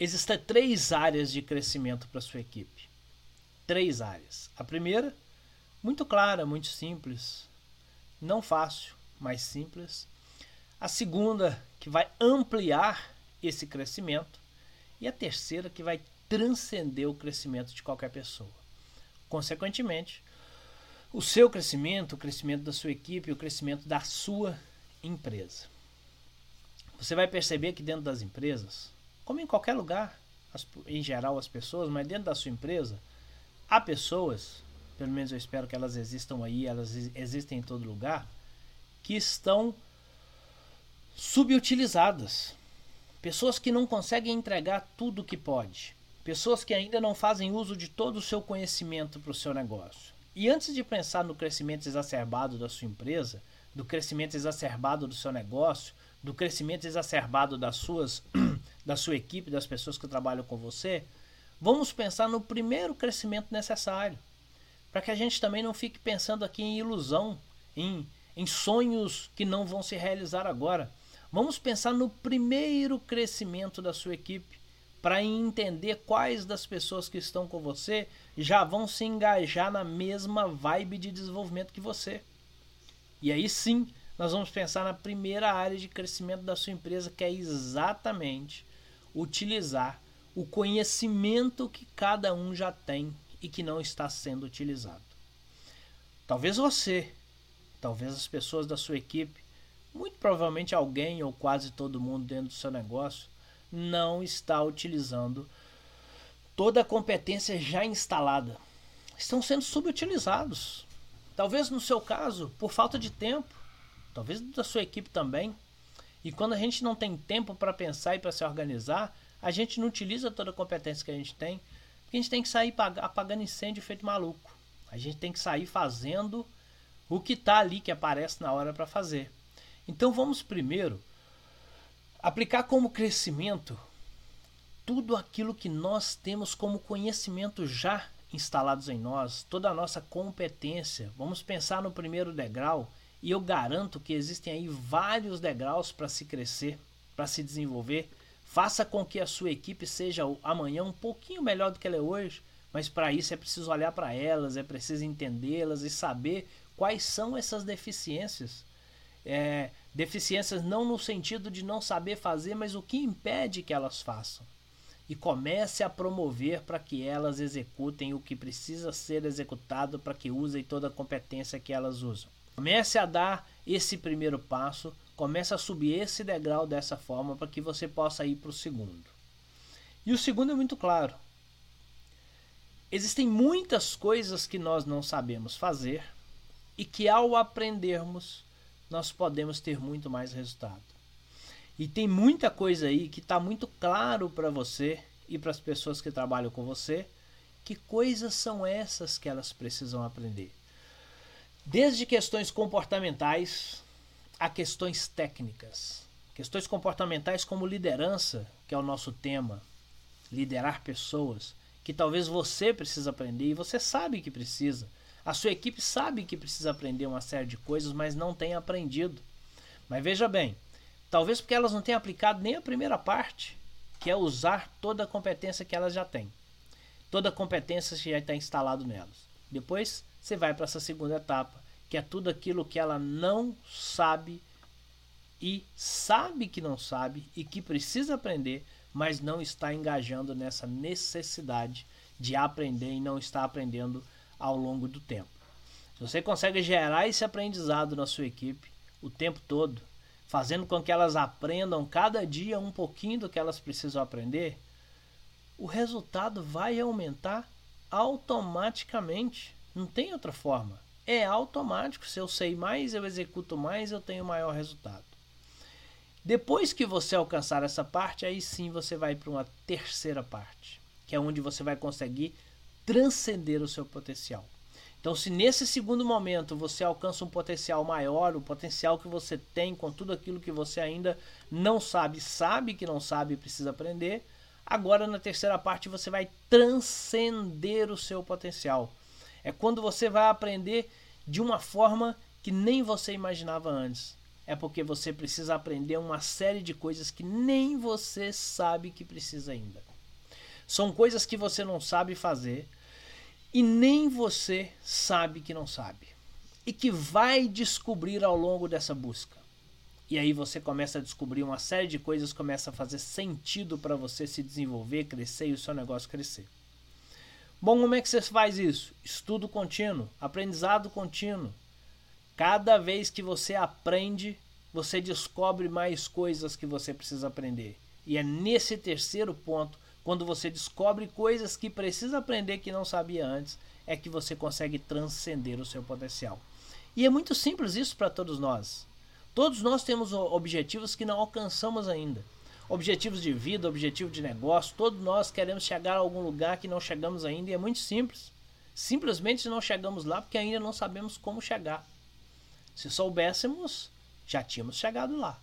existem três áreas de crescimento para sua equipe. Três áreas. A primeira, muito clara, muito simples, não fácil, mas simples. A segunda, que vai ampliar esse crescimento. E a terceira, que vai transcender o crescimento de qualquer pessoa. Consequentemente, o seu crescimento, o crescimento da sua equipe, o crescimento da sua empresa. Você vai perceber que dentro das empresas, como em qualquer lugar, as, em geral as pessoas, mas dentro da sua empresa, há pessoas, pelo menos eu espero que elas existam aí, elas existem em todo lugar, que estão subutilizadas. Pessoas que não conseguem entregar tudo o que pode. Pessoas que ainda não fazem uso de todo o seu conhecimento para o seu negócio. E antes de pensar no crescimento exacerbado da sua empresa, do crescimento exacerbado do seu negócio, do crescimento exacerbado das suas, da sua equipe, das pessoas que trabalham com você, vamos pensar no primeiro crescimento necessário, para que a gente também não fique pensando aqui em ilusão, em, em sonhos que não vão se realizar agora. Vamos pensar no primeiro crescimento da sua equipe, para entender quais das pessoas que estão com você já vão se engajar na mesma vibe de desenvolvimento que você. E aí sim, nós vamos pensar na primeira área de crescimento da sua empresa, que é exatamente utilizar o conhecimento que cada um já tem e que não está sendo utilizado. Talvez você, talvez as pessoas da sua equipe, muito provavelmente alguém ou quase todo mundo dentro do seu negócio não está utilizando toda a competência já instalada. Estão sendo subutilizados. Talvez no seu caso, por falta de tempo, talvez da sua equipe também. E quando a gente não tem tempo para pensar e para se organizar, a gente não utiliza toda a competência que a gente tem, porque a gente tem que sair apagando incêndio feito maluco. A gente tem que sair fazendo o que está ali que aparece na hora para fazer. Então vamos primeiro aplicar como crescimento tudo aquilo que nós temos como conhecimento já instalados em nós, toda a nossa competência. Vamos pensar no primeiro degrau e eu garanto que existem aí vários degraus para se crescer, para se desenvolver. Faça com que a sua equipe seja amanhã um pouquinho melhor do que ela é hoje, mas para isso é preciso olhar para elas, é preciso entendê-las e saber quais são essas deficiências. É, deficiências não no sentido de não saber fazer, mas o que impede que elas façam e comece a promover para que elas executem o que precisa ser executado para que usem toda a competência que elas usam. Comece a dar esse primeiro passo, comece a subir esse degrau dessa forma para que você possa ir para o segundo. E o segundo é muito claro. Existem muitas coisas que nós não sabemos fazer e que ao aprendermos nós podemos ter muito mais resultado. E tem muita coisa aí que está muito claro para você e para as pessoas que trabalham com você que coisas são essas que elas precisam aprender. Desde questões comportamentais a questões técnicas. Questões comportamentais como liderança, que é o nosso tema, liderar pessoas, que talvez você precisa aprender e você sabe que precisa. A sua equipe sabe que precisa aprender uma série de coisas, mas não tem aprendido. Mas veja bem, Talvez porque elas não tenham aplicado nem a primeira parte, que é usar toda a competência que elas já têm. Toda a competência que já está instalado nelas. Depois você vai para essa segunda etapa, que é tudo aquilo que ela não sabe e sabe que não sabe e que precisa aprender, mas não está engajando nessa necessidade de aprender e não está aprendendo ao longo do tempo. Se você consegue gerar esse aprendizado na sua equipe o tempo todo, fazendo com que elas aprendam cada dia um pouquinho do que elas precisam aprender, o resultado vai aumentar automaticamente. Não tem outra forma. É automático. Se eu sei mais, eu executo mais, eu tenho maior resultado. Depois que você alcançar essa parte, aí sim você vai para uma terceira parte, que é onde você vai conseguir transcender o seu potencial. Então, se nesse segundo momento você alcança um potencial maior, o potencial que você tem com tudo aquilo que você ainda não sabe, sabe que não sabe e precisa aprender, agora na terceira parte você vai transcender o seu potencial. É quando você vai aprender de uma forma que nem você imaginava antes. é porque você precisa aprender uma série de coisas que nem você sabe que precisa ainda. São coisas que você não sabe fazer e nem você sabe que não sabe. E que vai descobrir ao longo dessa busca. E aí você começa a descobrir uma série de coisas, começa a fazer sentido para você se desenvolver, crescer e o seu negócio crescer. Bom, como é que você faz isso? Estudo contínuo, aprendizado contínuo. Cada vez que você aprende, você descobre mais coisas que você precisa aprender. E é nesse terceiro ponto, quando você descobre coisas que precisa aprender que não sabia antes, é que você consegue transcender o seu potencial. E é muito simples isso para todos nós. Todos nós temos objetivos que não alcançamos ainda objetivos de vida, objetivo de negócio, todos nós queremos chegar a algum lugar que não chegamos ainda e é muito simples. Simplesmente não chegamos lá porque ainda não sabemos como chegar. Se soubéssemos, já tínhamos chegado lá.